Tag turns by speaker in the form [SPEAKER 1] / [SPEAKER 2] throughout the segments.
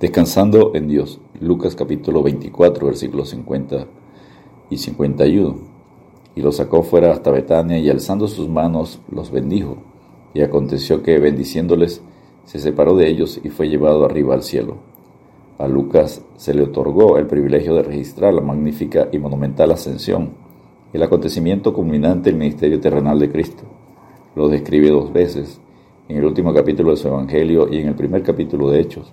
[SPEAKER 1] Descansando en Dios. Lucas capítulo 24, versículos 50 y 51. Y los sacó fuera hasta Betania y alzando sus manos los bendijo. Y aconteció que bendiciéndoles se separó de ellos y fue llevado arriba al cielo. A Lucas se le otorgó el privilegio de registrar la magnífica y monumental ascensión, el acontecimiento culminante del ministerio terrenal de Cristo. Lo describe dos veces, en el último capítulo de su Evangelio y en el primer capítulo de Hechos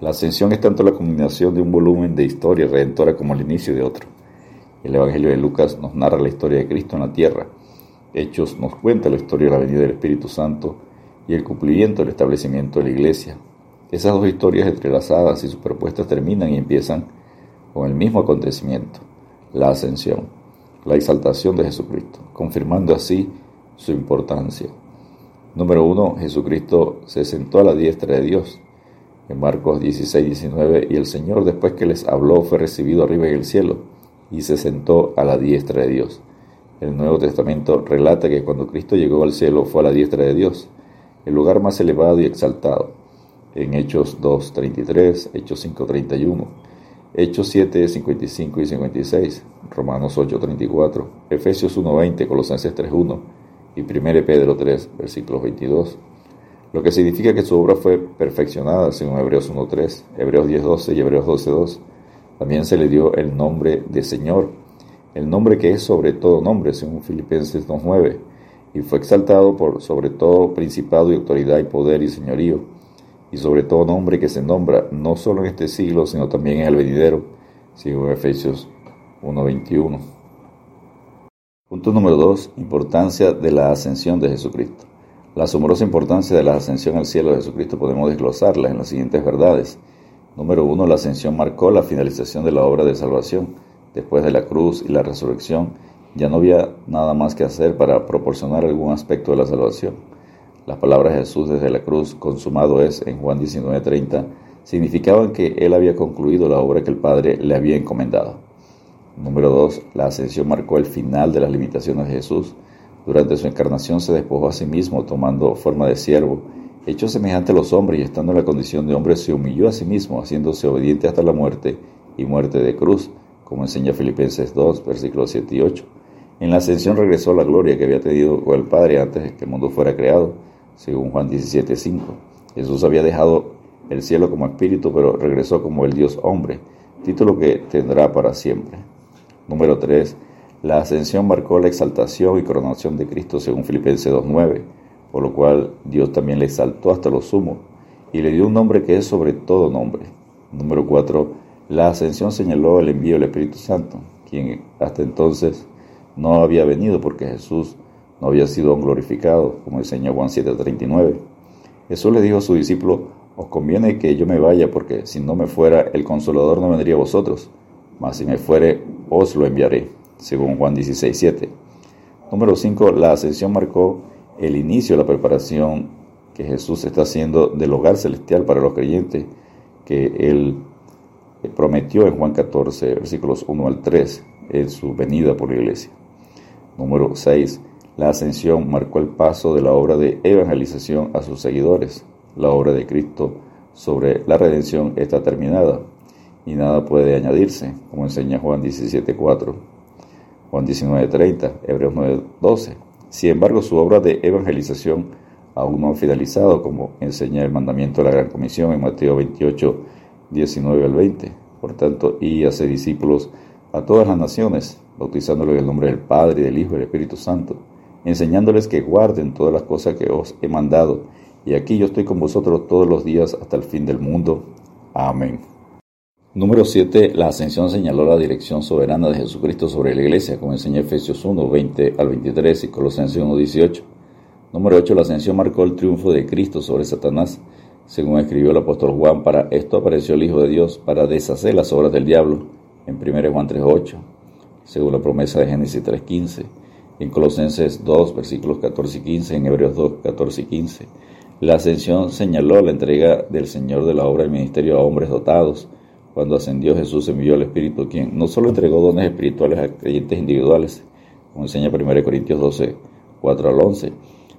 [SPEAKER 1] la ascensión es tanto la combinación de un volumen de historia redentora como el inicio de otro. El Evangelio de Lucas nos narra la historia de Cristo en la tierra. Hechos nos cuenta la historia de la venida del Espíritu Santo y el cumplimiento del establecimiento de la iglesia. Esas dos historias entrelazadas y superpuestas terminan y empiezan con el mismo acontecimiento, la ascensión, la exaltación de Jesucristo, confirmando así su importancia. Número uno, Jesucristo se sentó a la diestra de Dios en Marcos 16, 19, y el Señor después que les habló fue recibido arriba en el cielo y se sentó a la diestra de Dios. El Nuevo Testamento relata que cuando Cristo llegó al cielo fue a la diestra de Dios, el lugar más elevado y exaltado. En Hechos 2, 33, Hechos 5, 31, Hechos 7, 55 y 56, Romanos 8, 34, Efesios 1, 20, Colosenses 3, 1 y 1 Pedro 3, versículos 22 lo que significa que su obra fue perfeccionada según Hebreos 1.3, Hebreos 10.12 y Hebreos 12.2. También se le dio el nombre de Señor, el nombre que es sobre todo nombre, según Filipenses 2.9, y fue exaltado por sobre todo principado y autoridad y poder y señorío, y sobre todo nombre que se nombra no solo en este siglo, sino también en el venidero, según Efesios 1.21. Punto número 2. Importancia de la ascensión de Jesucristo. La asombrosa importancia de la ascensión al cielo de Jesucristo podemos desglosarla en las siguientes verdades. Número uno, la ascensión marcó la finalización de la obra de salvación. Después de la cruz y la resurrección, ya no había nada más que hacer para proporcionar algún aspecto de la salvación. Las palabras de Jesús desde la cruz, consumado es, en Juan 19:30, significaban que él había concluido la obra que el Padre le había encomendado. Número 2. La ascensión marcó el final de las limitaciones de Jesús. Durante su encarnación se despojó a sí mismo, tomando forma de siervo, hecho semejante a los hombres y estando en la condición de hombre se humilló a sí mismo, haciéndose obediente hasta la muerte y muerte de cruz, como enseña Filipenses 2, versículos 7 y 8. En la ascensión regresó la gloria que había tenido con el Padre antes de que el mundo fuera creado, según Juan 17, 5. Jesús había dejado el cielo como espíritu, pero regresó como el Dios hombre, título que tendrá para siempre. Número 3. La ascensión marcó la exaltación y coronación de Cristo según Filipenses 2.9, por lo cual Dios también le exaltó hasta lo sumo y le dio un nombre que es sobre todo nombre. Número 4. La ascensión señaló el envío del Espíritu Santo, quien hasta entonces no había venido porque Jesús no había sido glorificado, como enseña Juan 7.39. Jesús le dijo a su discípulo, os conviene que yo me vaya porque si no me fuera, el consolador no vendría a vosotros, mas si me fuere, os lo enviaré según Juan 16, 7. Número 5. La ascensión marcó el inicio de la preparación que Jesús está haciendo del hogar celestial para los creyentes que Él prometió en Juan 14, versículos 1 al 3, en su venida por la iglesia. Número 6. La ascensión marcó el paso de la obra de evangelización a sus seguidores. La obra de Cristo sobre la redención está terminada y nada puede añadirse, como enseña Juan 17, 4. Juan 19:30, Hebreos 9:12. Sin embargo, su obra de evangelización aún no ha finalizado, como enseña el mandamiento de la Gran Comisión en Mateo 28, 19 al 20. Por tanto, y hace discípulos a todas las naciones, bautizándolos en el nombre del Padre, del Hijo y del Espíritu Santo, enseñándoles que guarden todas las cosas que os he mandado. Y aquí yo estoy con vosotros todos los días hasta el fin del mundo. Amén. Número 7. La ascensión señaló la dirección soberana de Jesucristo sobre la iglesia, como enseña Efesios 1, 20 al 23 y Colosenses 1, 18. Número 8. La ascensión marcó el triunfo de Cristo sobre Satanás, según escribió el apóstol Juan. Para esto apareció el Hijo de Dios, para deshacer las obras del diablo, en 1 Juan 3, 8, según la promesa de Génesis 3, 15. En Colosenses 2, versículos 14 y 15, en Hebreos 2, 14 y 15. La ascensión señaló la entrega del Señor de la obra del ministerio a hombres dotados, cuando ascendió Jesús envió al Espíritu, quien no solo entregó dones espirituales a creyentes individuales, como enseña 1 Corintios 12, 4 al 11,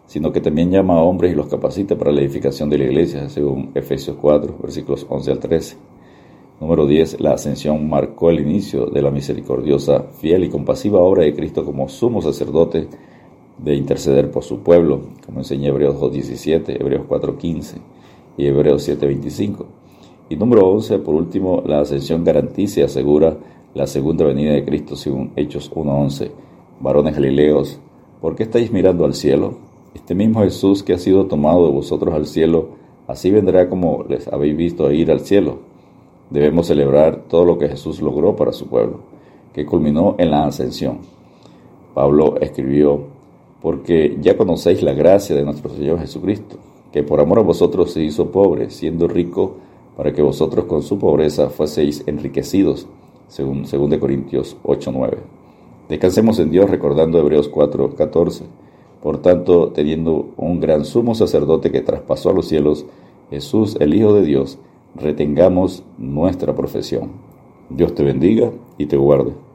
[SPEAKER 1] sino que también llama a hombres y los capacita para la edificación de la iglesia, según Efesios 4, versículos 11 al 13. Número 10. La ascensión marcó el inicio de la misericordiosa, fiel y compasiva obra de Cristo como sumo sacerdote de interceder por su pueblo, como enseña Hebreos 2.17, Hebreos 4.15 y Hebreos 7.25. Y número 11, por último, la ascensión garantiza y asegura la segunda venida de Cristo según Hechos 1.11. Varones Galileos, ¿por qué estáis mirando al cielo? Este mismo Jesús que ha sido tomado de vosotros al cielo, así vendrá como les habéis visto ir al cielo. Debemos celebrar todo lo que Jesús logró para su pueblo, que culminó en la ascensión. Pablo escribió, porque ya conocéis la gracia de nuestro Señor Jesucristo, que por amor a vosotros se hizo pobre, siendo rico, para que vosotros con su pobreza fueseis enriquecidos, según 2 Corintios 8:9. Descansemos en Dios recordando Hebreos 4:14 por tanto, teniendo un gran sumo sacerdote que traspasó a los cielos, Jesús, el Hijo de Dios, retengamos nuestra profesión. Dios te bendiga y te guarde.